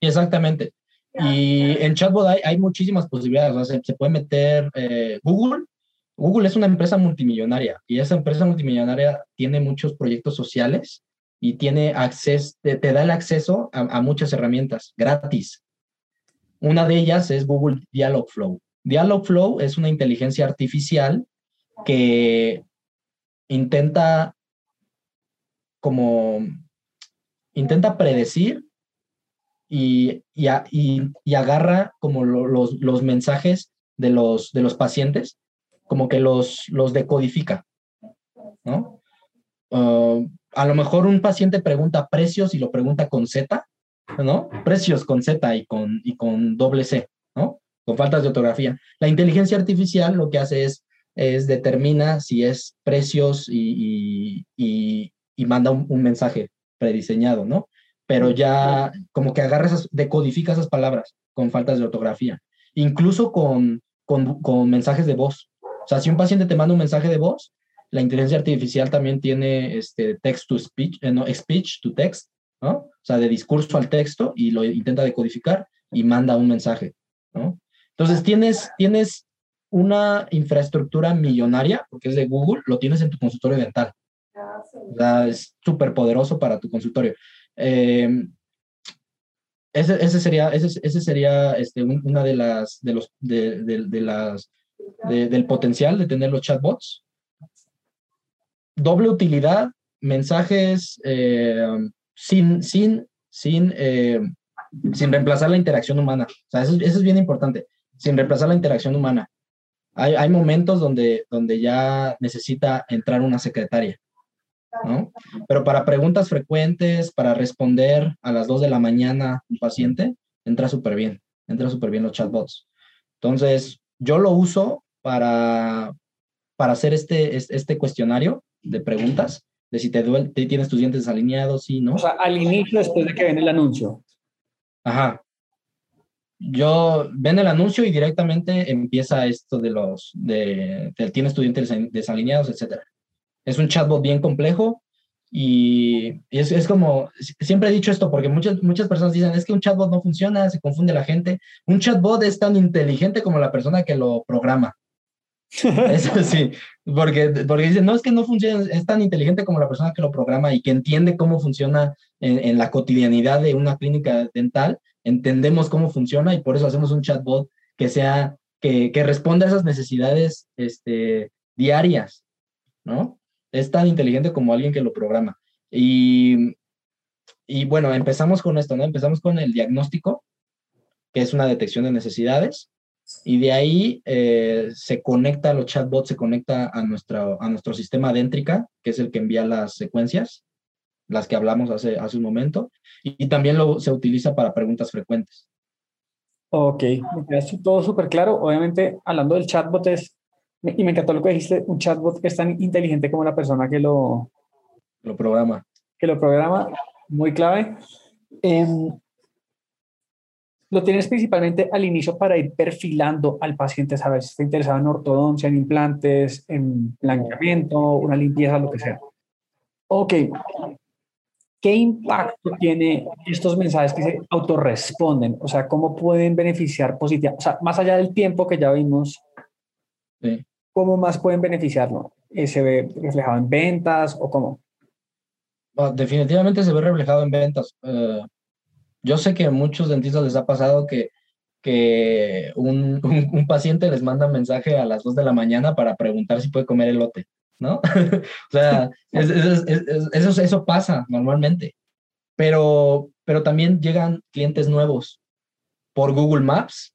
Exactamente. Y en chatbot hay, hay muchísimas posibilidades. se, puede meter eh, Google. Google es una empresa multimillonaria y esa empresa multimillonaria tiene muchos proyectos sociales y tiene acceso, te, da el acceso a, muchas herramientas gratis. Una de ellas es Google Dialogflow. Dialogflow es una inteligencia artificial que intenta como intenta predecir y, y, agarra como los, los, mensajes de los, de los pacientes, como que los, los decodifica, ¿no? Ah, a lo mejor un paciente pregunta precios y lo pregunta con Z, ¿no? Precios con Z y con, y con doble C, ¿no? Con faltas de ortografía. La inteligencia artificial lo que hace es, es determina si es precios y, y, y manda un, un, mensaje prediseñado, ¿no? Pero ya como que agarra esas, decodifica esas palabras con faltas de ortografía, incluso con, con, con, mensajes de voz. O sea, si un paciente te manda un mensaje de voz, la inteligencia artificial también tiene este text to speech, eh, no, speech to text, ¿no? O sea, de discurso al texto y lo intenta decodificar y manda un mensaje, ¿no? Entonces tienes, tienes una infraestructura millonaria, porque es de Google, lo tienes en tu consultorio dental. O sea, es súper poderoso para tu consultorio. Eh, ese, ese, sería, ese, ese sería este, una de las, de los, de, de, las, del potencial de tener los chatbots. Doble utilidad, mensajes eh, sin, sin, sin, eh, sin reemplazar la interacción humana. O sea, eso, eso, es bien importante, sin reemplazar la interacción humana. Hay, hay momentos donde, donde ya necesita entrar una secretaria. ¿No? Pero para preguntas frecuentes, para responder a las 2 de la mañana un paciente, entra súper bien, entra súper bien los chatbots. Entonces, yo lo uso para, para hacer este, este cuestionario de preguntas, de si te, duele, tienes tus dientes alineados, sí, ¿no? O sea, al inicio, después de que ven el anuncio. Ajá. Yo ven el anuncio y directamente empieza esto de los, de, de tienes tus dientes desalineados, etcétera. Es un chatbot bien complejo y es, es, como, siempre he dicho esto porque muchas, muchas personas dicen, es que un chatbot no funciona, se confunde la gente. Un chatbot es tan inteligente como la persona que lo programa. Eso sí, porque, porque dicen, no, es que no funciona, es tan inteligente como la persona que lo programa y que entiende cómo funciona en, en, la cotidianidad de una clínica dental, entendemos cómo funciona y por eso hacemos un chatbot que sea, que, que responda a esas necesidades este, diarias, ¿no? Es tan inteligente como alguien que lo programa. Y, y bueno, empezamos con esto, ¿no? Empezamos con el diagnóstico, que es una detección de necesidades y de ahí eh, se conecta, los chatbots se conecta a, nuestra, a nuestro sistema Dentrica, que es el que envía las secuencias, las que hablamos hace, hace un momento, y, también lo, se utiliza para preguntas frecuentes. Ok, me queda todo súper claro. Obviamente, hablando del chatbot, es, y me encantó lo que dijiste, un chatbot que es tan inteligente como la persona que lo, lo programa. Que lo programa, muy clave. Eh, lo tienes principalmente al inicio para ir perfilando al paciente, saber si está interesado en ortodoncia, en implantes, en blanqueamiento, una limpieza, lo que sea. Ok. ¿Qué impacto tiene estos mensajes que se autorresponden? O sea, ¿cómo pueden beneficiar positivamente? O sea, más allá del tiempo que ya vimos, ¿cómo más pueden beneficiarlo? ¿Se ve reflejado en ventas o cómo? definitivamente se ve reflejado en ventas. Eh, yo sé que a muchos dentistas les ha pasado que, que un, un, paciente les manda un mensaje a las 2 de la mañana para preguntar si puede comer elote, ¿no? o sea, eso, eso pasa normalmente. Pero, pero también llegan clientes nuevos por Google Maps,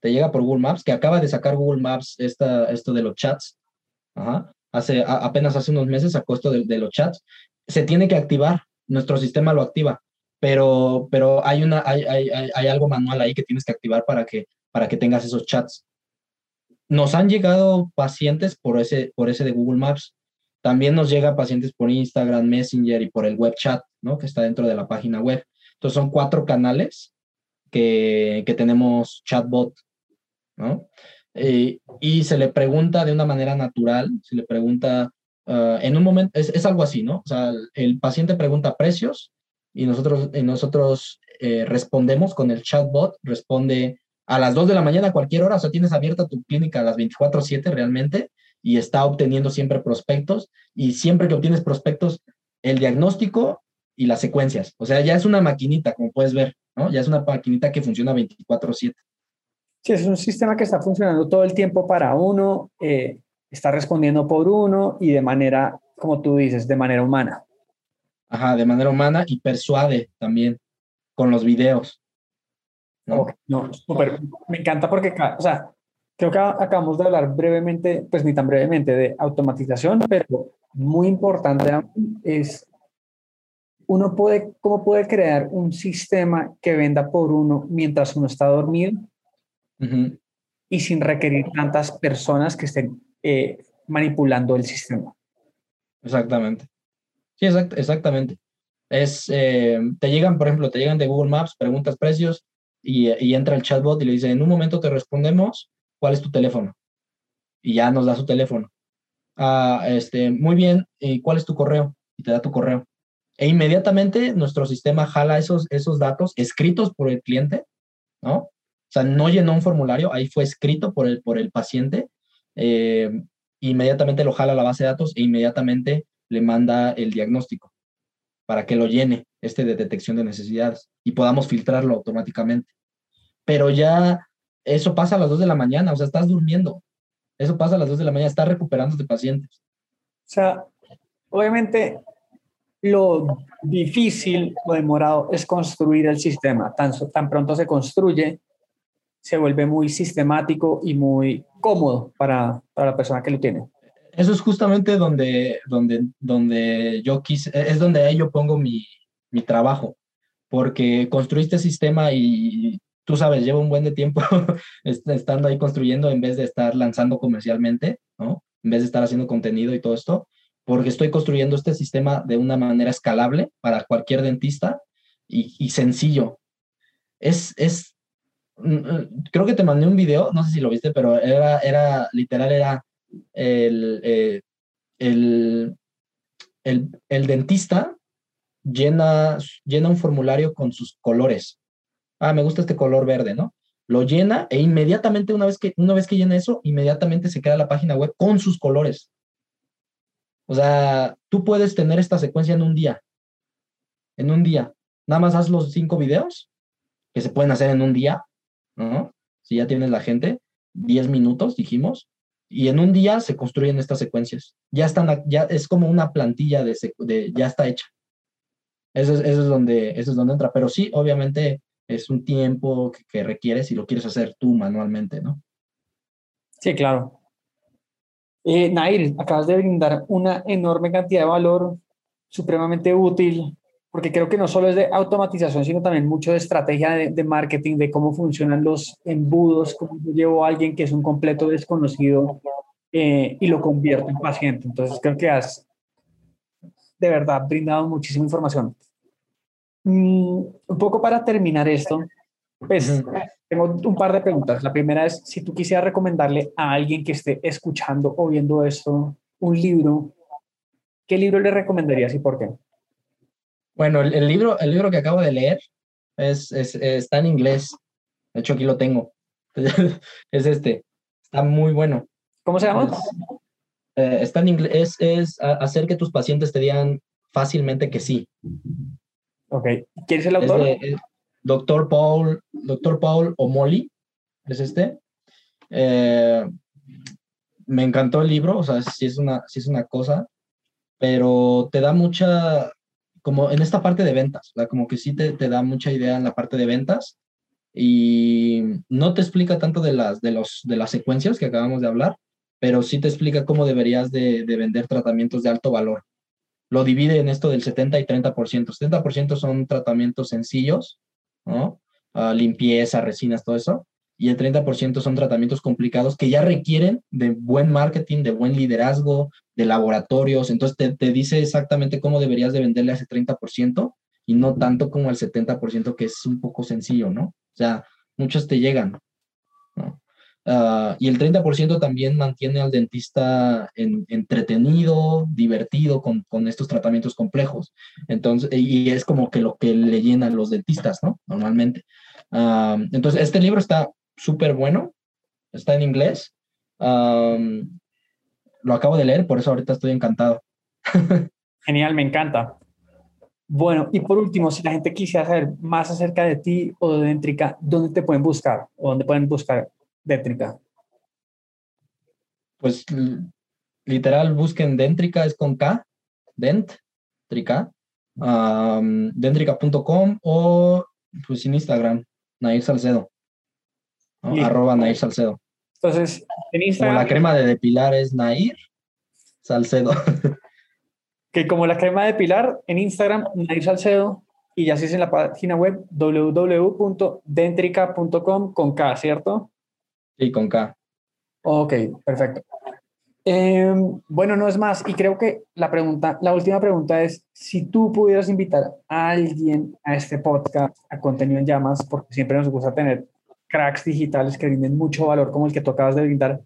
te llega por Google Maps, que acaba de sacar Google Maps esta, esto de los chats. Hace, apenas hace unos meses sacó esto de, de los chats. Se tiene que activar, nuestro sistema lo activa pero, pero hay, una, hay, hay, hay, algo manual ahí que tienes que activar para que, para que tengas esos chats. Nos han llegado pacientes por ese, por ese de Google Maps. También nos llegan pacientes por Instagram, Messenger y por el web chat, ¿no? Que está dentro de la página web. Entonces son cuatro canales que, que tenemos chatbot, Eh, y se le pregunta de una manera natural, se le pregunta uh, en un momento, es, es, algo así, ¿no? O sea, el paciente pregunta precios y nosotros, nosotros eh, respondemos con el chatbot, responde a las 2 de la mañana a cualquier hora, o sea, tienes abierta tu clínica a las 24/7 realmente y está obteniendo siempre prospectos y siempre que obtienes prospectos, el diagnóstico y las secuencias, o sea, ya es una maquinita, como puedes ver, ¿no? Ya es una maquinita que funciona 24/7. Sí, es un sistema que está funcionando todo el tiempo para uno, eh, está respondiendo por uno y de manera, como tú dices, de manera humana. Ajá, de manera humana y persuade también con los videos. ¿no? no, super, me encanta porque, o sea, creo que acabamos de hablar brevemente, pues ni tan brevemente, de automatización, pero muy importante es, uno puede, ¿cómo puede crear un sistema que venda por uno mientras uno está dormido y sin requerir tantas personas que estén eh, manipulando el sistema? Exactamente. Sí, exactamente. Es, eh, te llegan, por ejemplo, te llegan de Google Maps, preguntas precios y, y, entra el chatbot y le dice, en un momento te respondemos, ¿cuál es tu teléfono? Y ya nos da su teléfono. Ah, este, muy bien, ¿y cuál es tu correo? Y te da tu correo. E inmediatamente nuestro sistema jala esos, esos datos escritos por el cliente, ¿no? O sea, no llenó un formulario, ahí fue escrito por el, por el paciente. Eh, inmediatamente lo jala a la base de datos e inmediatamente le manda el diagnóstico para que lo llene, este de detección de necesidades, y podamos filtrarlo automáticamente. Pero ya eso pasa a las 2 de la mañana, o sea, estás durmiendo. Eso pasa a las 2 de la mañana, estás recuperando de pacientes. O sea, obviamente lo difícil o demorado es construir el sistema. Tan, tan pronto se construye, se vuelve muy sistemático y muy cómodo para, para la persona que lo tiene eso es justamente donde, donde, donde yo quise, es donde ahí yo pongo mi, mi trabajo, porque construiste sistema y tú sabes, lleva un buen de tiempo estando ahí construyendo en vez de estar lanzando comercialmente, ¿no? En vez de estar haciendo contenido y todo esto, porque estoy construyendo este sistema de una manera escalable para cualquier dentista y, y sencillo. Es, es, creo que te mandé un video, no sé si lo viste, pero era, era literal, era eh, el, el, el, dentista llena, llena un formulario con sus colores. Ah, me gusta este color verde, ¿no? lo llena e inmediatamente una vez que, una vez que llena eso, inmediatamente se crea la página web con sus colores. O sea, tú puedes tener esta secuencia en un día. En un día. Nada más haz los cinco videos que se pueden hacer en un día, ¿no? Si ya tienes la gente, 10 minutos, dijimos, y en un día se construyen estas secuencias. Ya están, ya es como una plantilla de, ya está hecha. Eso es, es donde, es donde entra. Pero sí, obviamente, es un tiempo que, requieres si lo quieres hacer tú manualmente, ¿no? Sí, claro. Eh, Nair, acabas de brindar una enorme cantidad de valor supremamente útil, porque creo que no solo es de automatización, sino también mucho de estrategia de, marketing, de cómo funcionan los embudos, cómo yo llevo a alguien que es un completo desconocido eh, y lo convierto en paciente. Entonces creo que has de verdad brindado muchísima información. Mm, un poco para terminar esto, pues tengo un par de preguntas. La primera es, si tú quisieras recomendarle a alguien que esté escuchando o viendo esto un libro, ¿qué libro le recomendarías y por qué? Bueno, el, libro, el libro que acabo de leer es, está en inglés. De hecho, aquí lo tengo. es este. Está muy bueno. ¿Cómo se llama? Eh, está en inglés. Es, hacer que tus pacientes te digan fácilmente que sí. Ok. ¿Quién es el autor? doctor Paul, doctor Paul O'Malley, es este. Eh, me encantó el libro, o sea, sí es una, sí es una cosa, pero te da mucha, como en esta parte de ventas, como que sí te, te, da mucha idea en la parte de ventas y no te explica tanto de las, de los, de las secuencias que acabamos de hablar, pero sí te explica cómo deberías de, de vender tratamientos de alto valor lo divide en esto del 70 y 30%. 70% son tratamientos sencillos, ¿no? Ah, limpieza, resinas, todo eso. Y el 30% son tratamientos complicados que ya requieren de buen marketing, de buen liderazgo, de laboratorios. Entonces te, te dice exactamente cómo deberías de venderle a ese 30% y no tanto como el 70% que es un poco sencillo, ¿no? O sea, muchos te llegan. Ah, y el 30% también mantiene al dentista entretenido, divertido con, con, estos tratamientos complejos. Entonces, y es como que lo que le llenan los dentistas, ¿no? Normalmente. Ah, entonces, este libro está súper bueno, está en inglés. Lo acabo de leer, por eso ahorita estoy encantado. Genial, me encanta. Bueno, y por último, si la gente quisiera saber más acerca de ti o de Dentrica, ¿dónde te pueden buscar o dónde pueden buscar Déntrica? Pues literal, busquen Déntrica, es con K, Dentrica, um, dentrica.com o pues en Instagram, Nair Salcedo, arroba Nair Salcedo. Entonces, en Instagram... Como la crema de depilar es Nair Salcedo. que como la crema de depilar, en Instagram, Nair Salcedo, y ya se es en la página web www.dentrica.com con K, ¿cierto? Sí, con K. Ok, perfecto. Em, bueno, no es más. Y creo que la pregunta, la última pregunta es, si tú pudieras invitar a alguien a este podcast, a contenido en llamas, porque siempre nos gusta tener cracks digitales que brinden mucho valor como el que tú acabas de brindar,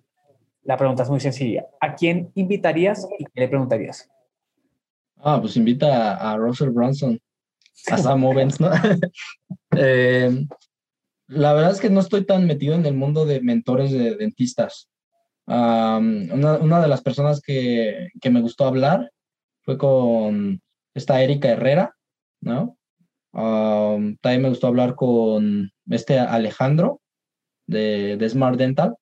la pregunta es muy sencilla. ¿A quién invitarías y qué le preguntarías? Ah, pues invita a Russell Brunson, a Sam Owens, ¿no? eh, la verdad es que no estoy tan metido en el mundo de mentores de dentistas. una, de las personas que, me gustó hablar fue con esta Erika Herrera, ¿no? también me gustó hablar con este Alejandro de, Smart Dental.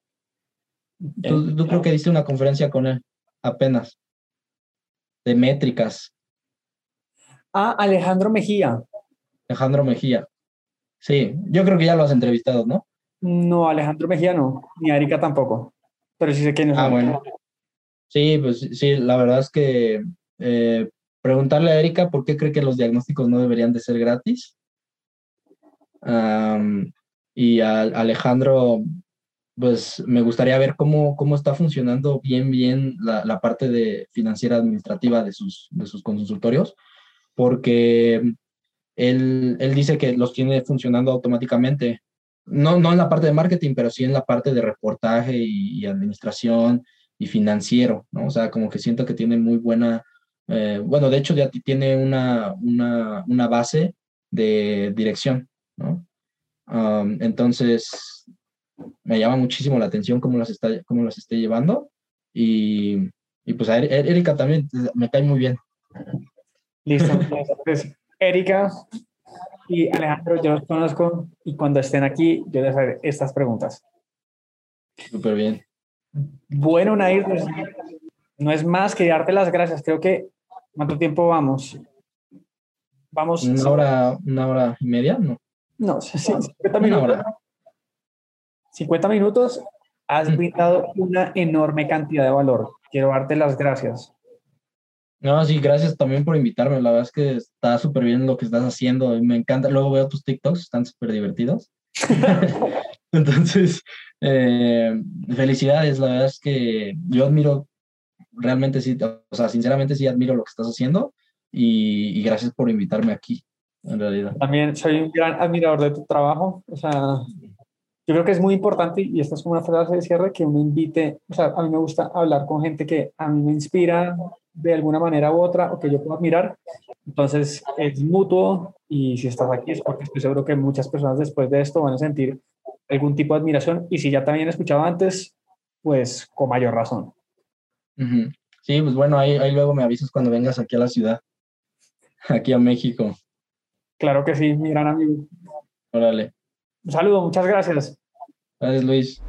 Tú, tú, creo que diste una conferencia con él apenas, de métricas. Ah, Alejandro Mejía. Alejandro Mejía. Sí, yo creo que ya lo has entrevistado, ¿no? No, Alejandro Mejía no, ni Erika tampoco, pero sí sé quién es. Ah, bueno. Sí, pues sí, la verdad es que eh, preguntarle a Erika por qué cree que los diagnósticos no deberían de ser gratis. Y a Alejandro, pues me gustaría ver cómo, cómo está funcionando bien, bien la, la parte de financiera administrativa de sus, de sus consultorios, porque él, dice que los tiene funcionando automáticamente. No, no en la parte de marketing, pero sí en la parte de reportaje y, administración y financiero, ¿no? O sea, como que siento que tiene muy buena, eh, bueno, de hecho ya tiene una, una, base de dirección, ¿no? Um, entonces, me llama muchísimo la atención cómo las está, cómo las esté llevando. Y, y pues a Erika también me cae muy bien. Listo. Pues, Erika y Alejandro, yo los conozco y cuando estén aquí, yo les haré estas preguntas. Súper bien. Bueno, Nair, pues, no es más que darte las gracias. Creo que, ¿cuánto tiempo vamos? Vamos. Una hora, una hora y media, ¿no? No, sí, 50 minutos. 50 minutos has brindado una enorme cantidad de valor. Quiero darte las gracias. No, sí, gracias también por invitarme. La verdad es que está súper bien lo que estás haciendo. Me encanta. Luego veo tus TikToks, están súper divertidos. Entonces, eh, felicidades. La verdad es que yo admiro, realmente sí, o sea, sinceramente sí admiro lo que estás haciendo y, y gracias por invitarme aquí, en realidad. También soy un gran admirador de tu trabajo. O sea, yo creo que es muy importante, y esta es como una frase de cierre, que uno invite, o sea, a mí me gusta hablar con gente que a mí me inspira de alguna manera u otra o que yo puedo admirar. Entonces, es mutuo y si estás aquí es porque estoy seguro que muchas personas después de esto van a sentir algún tipo de admiración y si ya también escuchaba antes, pues con mayor razón. Sí, pues bueno, ahí, ahí luego me avisas cuando vengas aquí a la ciudad, aquí a México. Claro que sí, mi gran amigo. Órale. Un saludo, muchas gracias. Gracias, Luis.